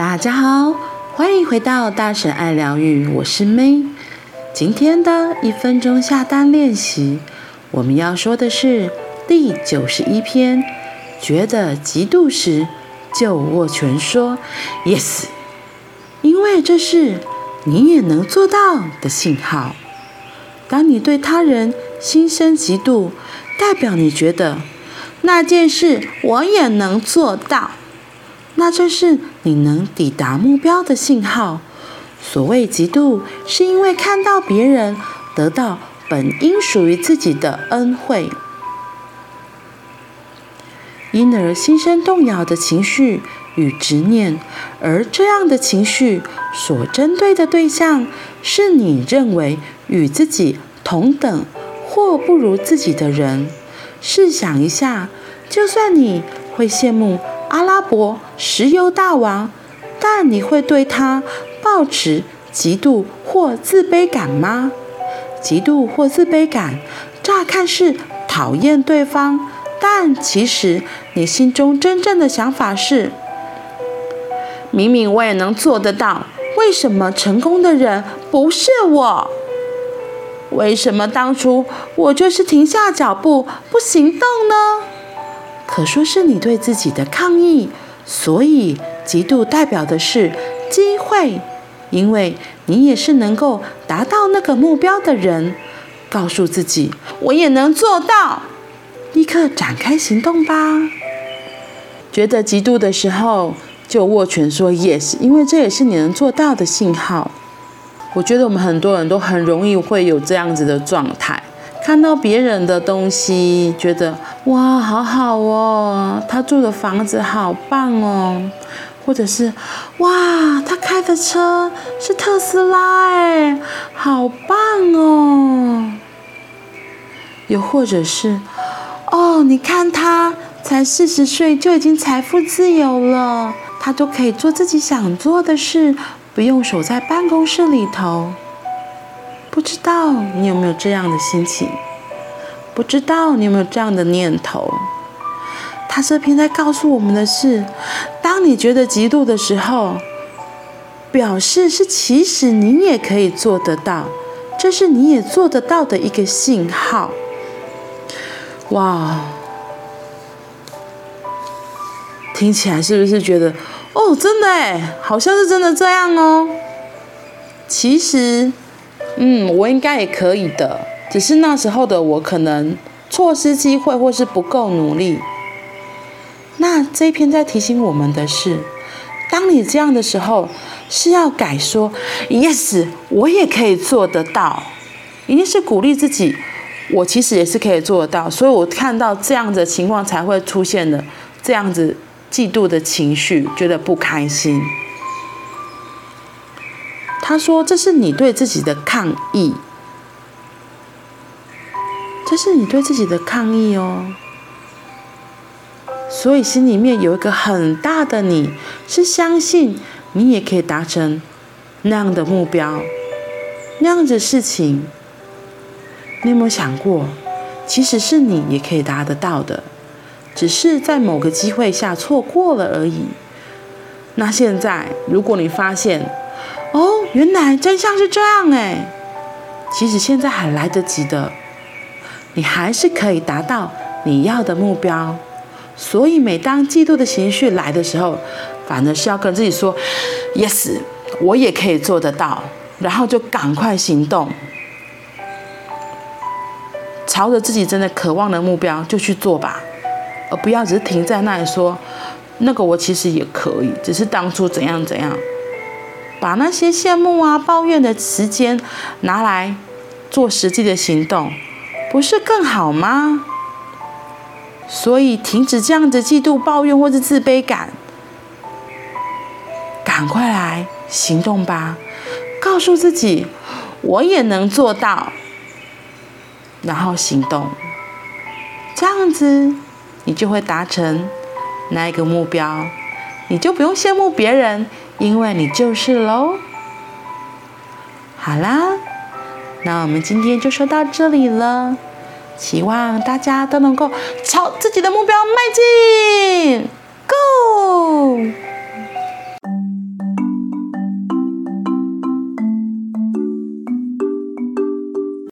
大家好，欢迎回到大神爱疗愈，我是 May。今天的一分钟下单练习，我们要说的是第九十一篇。觉得嫉妒时，就握拳说 “Yes”，因为这是你也能做到的信号。当你对他人心生嫉妒，代表你觉得那件事我也能做到。那这是你能抵达目标的信号。所谓嫉妒，是因为看到别人得到本应属于自己的恩惠，因而心生动摇的情绪与执念。而这样的情绪所针对的对象，是你认为与自己同等或不如自己的人。试想一下，就算你会羡慕。阿拉伯石油大王，但你会对他抱持嫉妒或自卑感吗？嫉妒或自卑感，乍看是讨厌对方，但其实你心中真正的想法是：明明我也能做得到，为什么成功的人不是我？为什么当初我就是停下脚步不行动呢？可说是你对自己的抗议，所以嫉妒代表的是机会，因为你也是能够达到那个目标的人。告诉自己，我也能做到，立刻展开行动吧。觉得嫉妒的时候，就握拳说 yes，因为这也是你能做到的信号。我觉得我们很多人都很容易会有这样子的状态。看到别人的东西，觉得哇，好好哦，他住的房子好棒哦，或者是哇，他开的车是特斯拉哎，好棒哦。又或者是哦，你看他才四十岁就已经财富自由了，他都可以做自己想做的事，不用守在办公室里头。不知道你有没有这样的心情？不知道你有没有这样的念头？他这篇在告诉我们的是：当你觉得嫉妒的时候，表示是其实你也可以做得到，这是你也做得到的一个信号。哇，听起来是不是觉得哦，真的哎，好像是真的这样哦？其实。嗯，我应该也可以的，只是那时候的我可能错失机会，或是不够努力。那这一篇在提醒我们的是，当你这样的时候，是要改说 “yes”，我也可以做得到，一定是鼓励自己，我其实也是可以做得到。所以我看到这样的情况才会出现的这样子嫉妒的情绪，觉得不开心。他说：“这是你对自己的抗议，这是你对自己的抗议哦。所以心里面有一个很大的你，是相信你也可以达成那样的目标，那样的事情。你有没有想过，其实是你也可以达得到的，只是在某个机会下错过了而已。那现在，如果你发现，原来真相是这样哎！其实现在还来得及的，你还是可以达到你要的目标。所以每当嫉妒的情绪来的时候，反而是要跟自己说：“Yes，我也可以做得到。”然后就赶快行动，朝着自己真的渴望的目标就去做吧，而不要只是停在那里说：“那个我其实也可以，只是当初怎样怎样。”把那些羡慕啊、抱怨的时间拿来做实际的行动，不是更好吗？所以停止这样子嫉妒、抱怨或是自卑感，赶快来行动吧！告诉自己，我也能做到，然后行动，这样子你就会达成那一个目标，你就不用羡慕别人。因为你就是喽。好啦，那我们今天就说到这里了。希望大家都能够朝自己的目标迈进。